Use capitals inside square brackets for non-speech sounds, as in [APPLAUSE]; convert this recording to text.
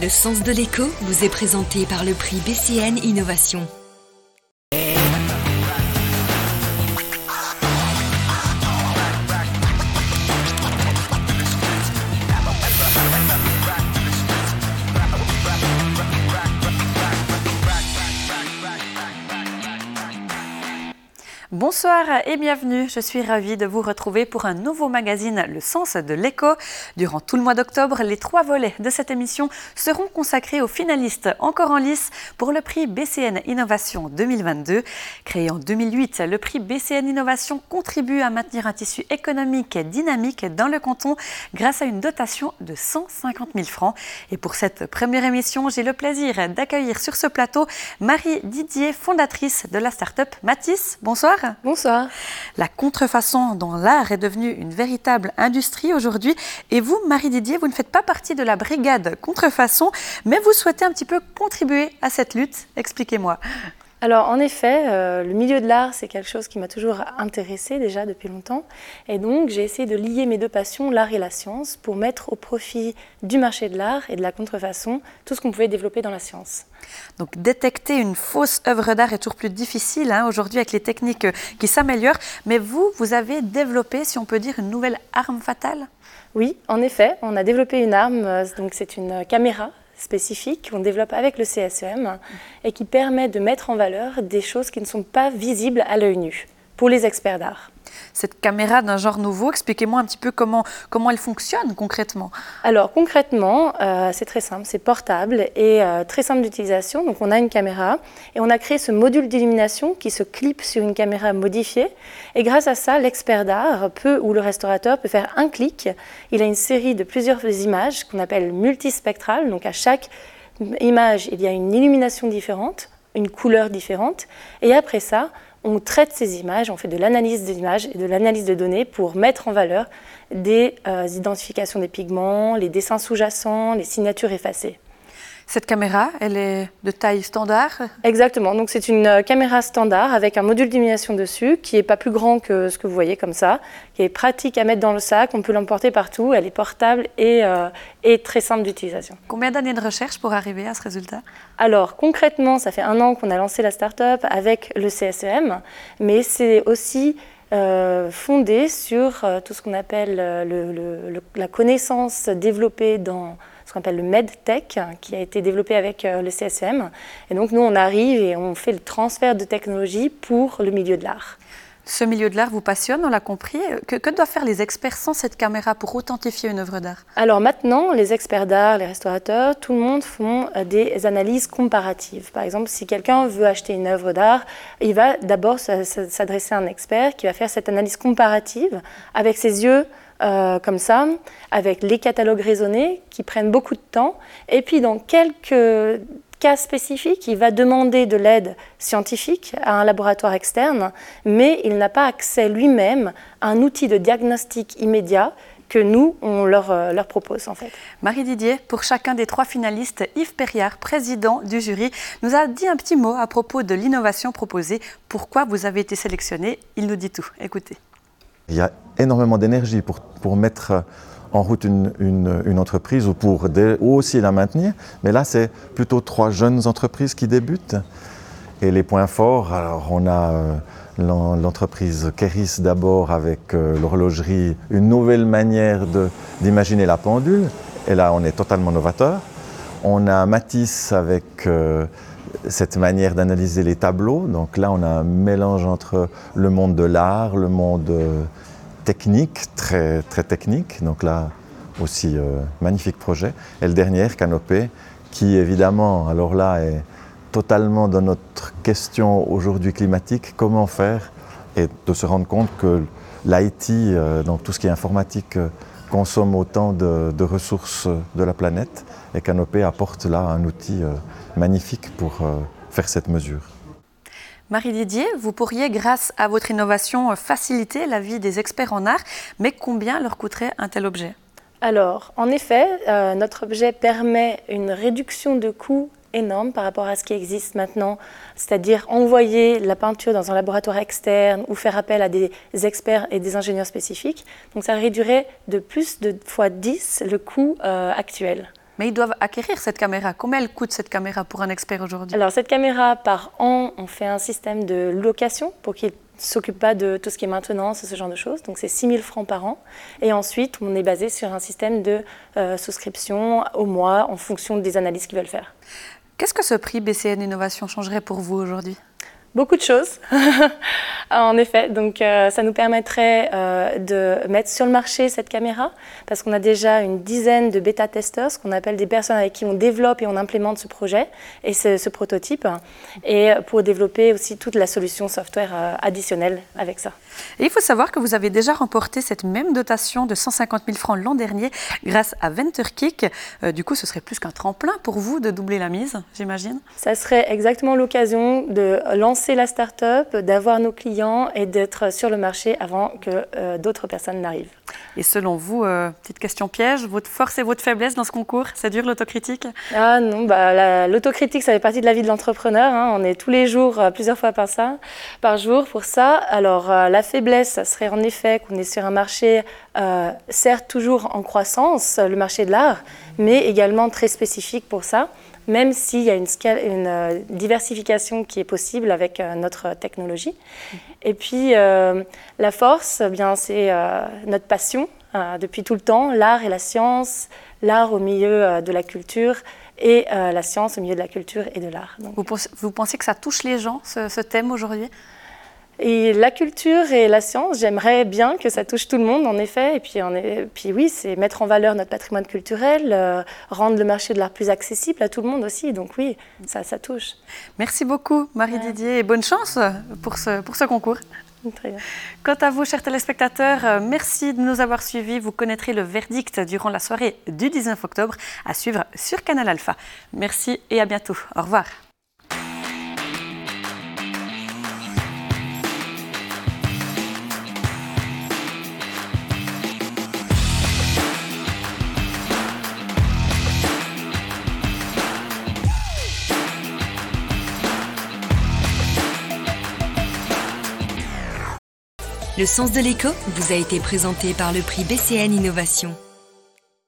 Le sens de l'écho vous est présenté par le prix BCN Innovation. Bonsoir et bienvenue. Je suis ravie de vous retrouver pour un nouveau magazine Le Sens de l'écho. Durant tout le mois d'octobre, les trois volets de cette émission seront consacrés aux finalistes encore en lice pour le prix BCN Innovation 2022. Créé en 2008, le prix BCN Innovation contribue à maintenir un tissu économique dynamique dans le canton grâce à une dotation de 150 000 francs. Et pour cette première émission, j'ai le plaisir d'accueillir sur ce plateau Marie Didier, fondatrice de la start-up Matisse. Bonsoir. Bonsoir. La contrefaçon dans l'art est devenue une véritable industrie aujourd'hui. Et vous, Marie Didier, vous ne faites pas partie de la brigade contrefaçon, mais vous souhaitez un petit peu contribuer à cette lutte. Expliquez-moi. Alors en effet, euh, le milieu de l'art, c'est quelque chose qui m'a toujours intéressé déjà depuis longtemps. Et donc j'ai essayé de lier mes deux passions, l'art et la science, pour mettre au profit du marché de l'art et de la contrefaçon tout ce qu'on pouvait développer dans la science. Donc détecter une fausse œuvre d'art est toujours plus difficile hein, aujourd'hui avec les techniques euh, qui s'améliorent. Mais vous, vous avez développé, si on peut dire, une nouvelle arme fatale? Oui, en effet, on a développé une arme, euh, donc c'est une caméra spécifique qu'on développe avec le CSEM et qui permet de mettre en valeur des choses qui ne sont pas visibles à l'œil nu pour les experts d'art cette caméra d'un genre nouveau. Expliquez-moi un petit peu comment, comment elle fonctionne concrètement. Alors concrètement, euh, c'est très simple, c'est portable et euh, très simple d'utilisation. Donc on a une caméra et on a créé ce module d'illumination qui se clip sur une caméra modifiée. Et grâce à ça, l'expert d'art peut ou le restaurateur peut faire un clic. Il a une série de plusieurs images qu'on appelle multispectrales. Donc à chaque image, il y a une illumination différente, une couleur différente. Et après ça, on traite ces images, on fait de l'analyse des images et de l'analyse de données pour mettre en valeur des euh, identifications des pigments, les dessins sous-jacents, les signatures effacées. Cette caméra, elle est de taille standard Exactement, donc c'est une euh, caméra standard avec un module d'illumination dessus qui n'est pas plus grand que ce que vous voyez comme ça, qui est pratique à mettre dans le sac, on peut l'emporter partout, elle est portable et, euh, et très simple d'utilisation. Combien d'années de recherche pour arriver à ce résultat? Alors concrètement, ça fait un an qu'on a lancé la start-up avec le CSEM, mais c'est aussi euh, fondé sur tout ce qu'on appelle la connaissance développée dans ce qu'on appelle le MedTech, qui a été développé avec euh, le CSM. Et donc nous, on arrive et on fait le transfert de technologie pour le milieu de l'art. Ce milieu de l'art vous passionne, on l'a compris. Que, que, doivent faire les experts sans cette caméra pour authentifier une œuvre d'art? Alors maintenant, les experts d'art, les restaurateurs, tout le monde font euh, des analyses comparatives. Par exemple, si quelqu'un veut acheter une œuvre d'art, il va d'abord s'adresser à un expert qui va faire cette analyse comparative avec ses yeux euh, comme ça, avec les catalogues raisonnés qui prennent beaucoup de temps. Et puis dans quelques cas spécifiques, il va demander de l'aide scientifique à un laboratoire externe, mais il n'a pas accès lui-même à un outil de diagnostic immédiat que nous, on leur, euh, propose en fait. Marie Didier, pour chacun des trois finalistes, Yves Perriard, président du jury, nous a dit un petit mot à propos de l'innovation proposée. Pourquoi vous avez été sélectionné Il nous dit tout. Écoutez. Il y a énormément d'énergie pour, pour, mettre en route une, une, entreprise ou pour aussi la maintenir. Mais là, c'est plutôt trois jeunes entreprises qui débutent. Et les points forts, alors on a euh, l'entreprise Keris d'abord avec euh, l'horlogerie, une nouvelle manière d'imaginer la pendule. Et là, on est totalement novateur. On a Matisse avec euh, cette manière d'analyser les tableaux. Donc là, on a un mélange entre le monde de l'art, le monde euh, technique, très, technique. Donc là, aussi, euh, magnifique projet. Et le dernier, Canopé, qui évidemment, alors là, est totalement dans notre question aujourd'hui climatique, comment faire et de se rendre compte que l'IT, euh, donc tout ce qui est informatique, consomme autant de, de, ressources de la planète et Canopé apporte là un outil magnifique pour euh, faire cette mesure. Marie Didier, vous pourriez, grâce à votre innovation, faciliter la vie des experts en art, mais combien leur coûterait un tel objet? Alors, en effet, euh, notre objet permet une réduction de coûts énorme par rapport à ce qui existe maintenant, c'est-à-dire envoyer la peinture dans un laboratoire externe ou faire appel à des experts et des ingénieurs spécifiques. Donc ça réduirait de plus de fois 10 le coût euh, actuel. Mais ils doivent acquérir cette caméra. Combien elle coûte cette caméra pour un expert aujourd'hui? Alors cette caméra, par an, on fait un système de location pour qu'il ne s'occupe pas de tout ce qui est maintenance, ce genre de choses. Donc c'est 6 000 francs par an. Et ensuite, on est basé sur un système de euh, souscription au mois en fonction des analyses qu'ils veulent faire. Qu'est-ce que ce prix BCN Innovation changerait pour vous aujourd'hui? Beaucoup de choses, [LAUGHS] en effet. Donc, euh, ça nous permettrait euh, de mettre sur le marché cette caméra, parce qu'on a déjà une dizaine de bêta-testeurs, ce qu'on appelle des personnes avec qui on développe et on implémente ce projet et ce, prototype, et pour développer aussi toute la solution software euh, additionnelle avec ça. Et il faut savoir que vous avez déjà remporté cette même dotation de 150 000 francs l'an dernier grâce à VentureKick. du coup, ce serait plus qu'un tremplin pour vous de doubler la mise, j'imagine? Ça serait exactement l'occasion de lancer lancer la start-up, d'avoir nos clients et d'être sur le marché avant que euh, d'autres personnes n'arrivent. Et selon vous, euh, petite question piège, votre force et votre faiblesse dans ce concours, c'est dur l'autocritique? Ah non, bah, l'autocritique, ça fait partie de la vie de l'entrepreneur. Hein. On est tous les jours, euh, plusieurs fois par, ça, par jour pour ça. Alors la faiblesse, ça serait en effet qu'on est sur un marché, certes toujours en croissance, le marché de l'art, mais également très spécifique pour ça même s'il y a une, une euh, diversification qui est possible avec euh, notre technologie. Mhm. Et puis, euh, la force, eh bien, c'est notre passion depuis tout le temps, l'art et la science, l'art au milieu de la culture et la science au milieu de la culture et de l'art. Vous, vous, pensez que ça touche les gens, ce thème aujourd'hui? Et la culture et la science, j'aimerais bien que ça touche tout le monde, en effet. Et puis, on est, puis oui, c'est mettre en valeur notre patrimoine culturel, euh, rendre le marché de l'art plus accessible à tout le monde aussi. Donc oui, ça, ça touche. Merci beaucoup, Marie Didier, et bonne chance pour ce, pour ce concours. Très bien. Quant à vous, chers téléspectateurs, euh, merci de nous avoir suivis. Vous connaîtrez le verdict durant la soirée du 19 octobre à suivre sur Canal Alpha. Merci et à bientôt. Au revoir. Le sens de l'écho vous a été présenté par le prix BCN Innovation.